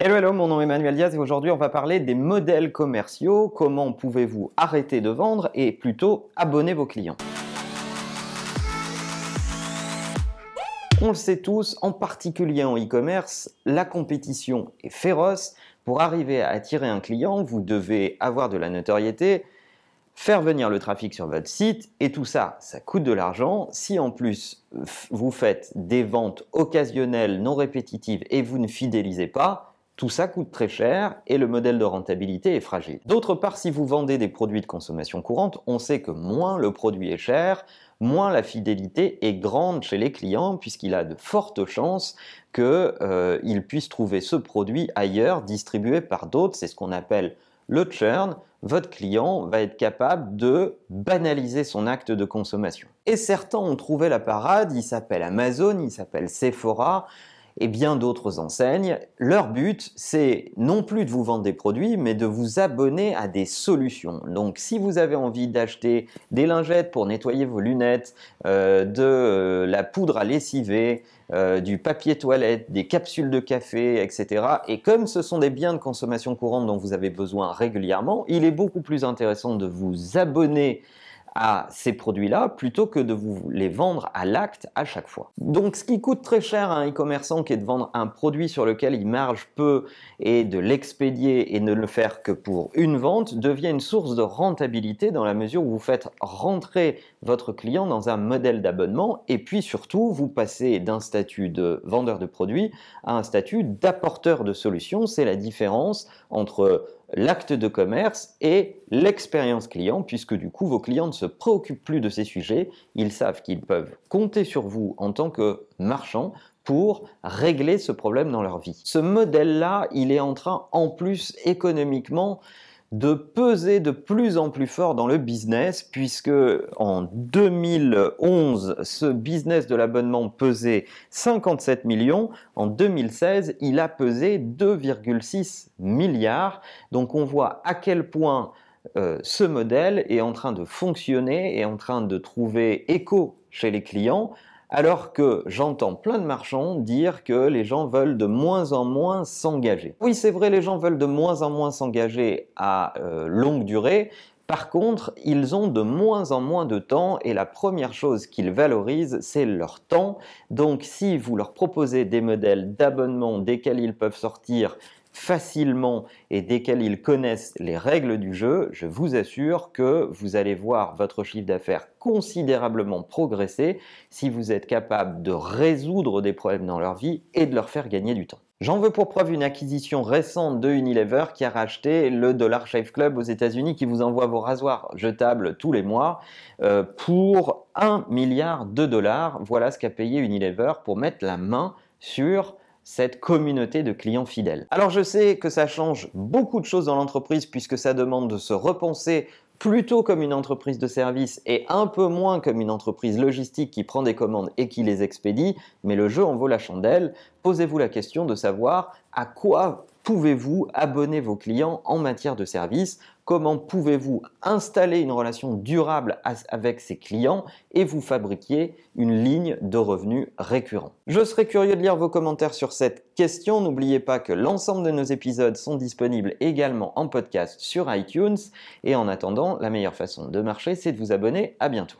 Hello, hello, mon nom est Emmanuel Diaz et aujourd'hui on va parler des modèles commerciaux, comment pouvez-vous arrêter de vendre et plutôt abonner vos clients? On le sait tous, en particulier en e-commerce, la compétition est féroce. Pour arriver à attirer un client, vous devez avoir de la notoriété, faire venir le trafic sur votre site et tout ça, ça coûte de l'argent. Si en plus vous faites des ventes occasionnelles non répétitives et vous ne fidélisez pas, tout ça coûte très cher et le modèle de rentabilité est fragile. D'autre part, si vous vendez des produits de consommation courante, on sait que moins le produit est cher, moins la fidélité est grande chez les clients puisqu'il a de fortes chances qu'il euh, puisse trouver ce produit ailleurs, distribué par d'autres. C'est ce qu'on appelle le churn. Votre client va être capable de banaliser son acte de consommation. Et certains ont trouvé la parade, il s'appelle Amazon, il s'appelle Sephora, et bien d'autres enseignes. Leur but, c'est non plus de vous vendre des produits, mais de vous abonner à des solutions. Donc si vous avez envie d'acheter des lingettes pour nettoyer vos lunettes, euh, de euh, la poudre à lessiver, euh, du papier toilette, des capsules de café, etc. Et comme ce sont des biens de consommation courante dont vous avez besoin régulièrement, il est beaucoup plus intéressant de vous abonner à ces produits-là plutôt que de vous les vendre à l'acte à chaque fois. Donc ce qui coûte très cher à un e-commerçant qui est de vendre un produit sur lequel il marge peu et de l'expédier et ne le faire que pour une vente devient une source de rentabilité dans la mesure où vous faites rentrer votre client dans un modèle d'abonnement et puis surtout vous passez d'un statut de vendeur de produits à un statut d'apporteur de solutions. C'est la différence entre l'acte de commerce et l'expérience client, puisque du coup vos clients ne se préoccupent plus de ces sujets, ils savent qu'ils peuvent compter sur vous en tant que marchand pour régler ce problème dans leur vie. Ce modèle-là, il est en train en plus économiquement de peser de plus en plus fort dans le business, puisque en 2011, ce business de l'abonnement pesait 57 millions. En 2016, il a pesé 2,6 milliards. Donc on voit à quel point euh, ce modèle est en train de fonctionner, est en train de trouver écho chez les clients alors que j'entends plein de marchands dire que les gens veulent de moins en moins s'engager. Oui, c'est vrai, les gens veulent de moins en moins s'engager à euh, longue durée. Par contre, ils ont de moins en moins de temps et la première chose qu'ils valorisent, c'est leur temps. Donc si vous leur proposez des modèles d'abonnement desquels ils peuvent sortir facilement et desquels ils connaissent les règles du jeu, je vous assure que vous allez voir votre chiffre d'affaires considérablement progresser si vous êtes capable de résoudre des problèmes dans leur vie et de leur faire gagner du temps. J'en veux pour preuve une acquisition récente de Unilever qui a racheté le Dollar Shave Club aux États-Unis qui vous envoie vos rasoirs jetables tous les mois euh, pour 1 milliard de dollars. Voilà ce qu'a payé Unilever pour mettre la main sur cette communauté de clients fidèles. Alors je sais que ça change beaucoup de choses dans l'entreprise puisque ça demande de se repenser plutôt comme une entreprise de service et un peu moins comme une entreprise logistique qui prend des commandes et qui les expédie, mais le jeu en vaut la chandelle. Posez-vous la question de savoir à quoi pouvez-vous abonner vos clients en matière de service Comment pouvez-vous installer une relation durable avec ces clients et vous fabriquer une ligne de revenus récurrents? Je serais curieux de lire vos commentaires sur cette question. N'oubliez pas que l'ensemble de nos épisodes sont disponibles également en podcast sur iTunes. Et en attendant, la meilleure façon de marcher, c'est de vous abonner. À bientôt.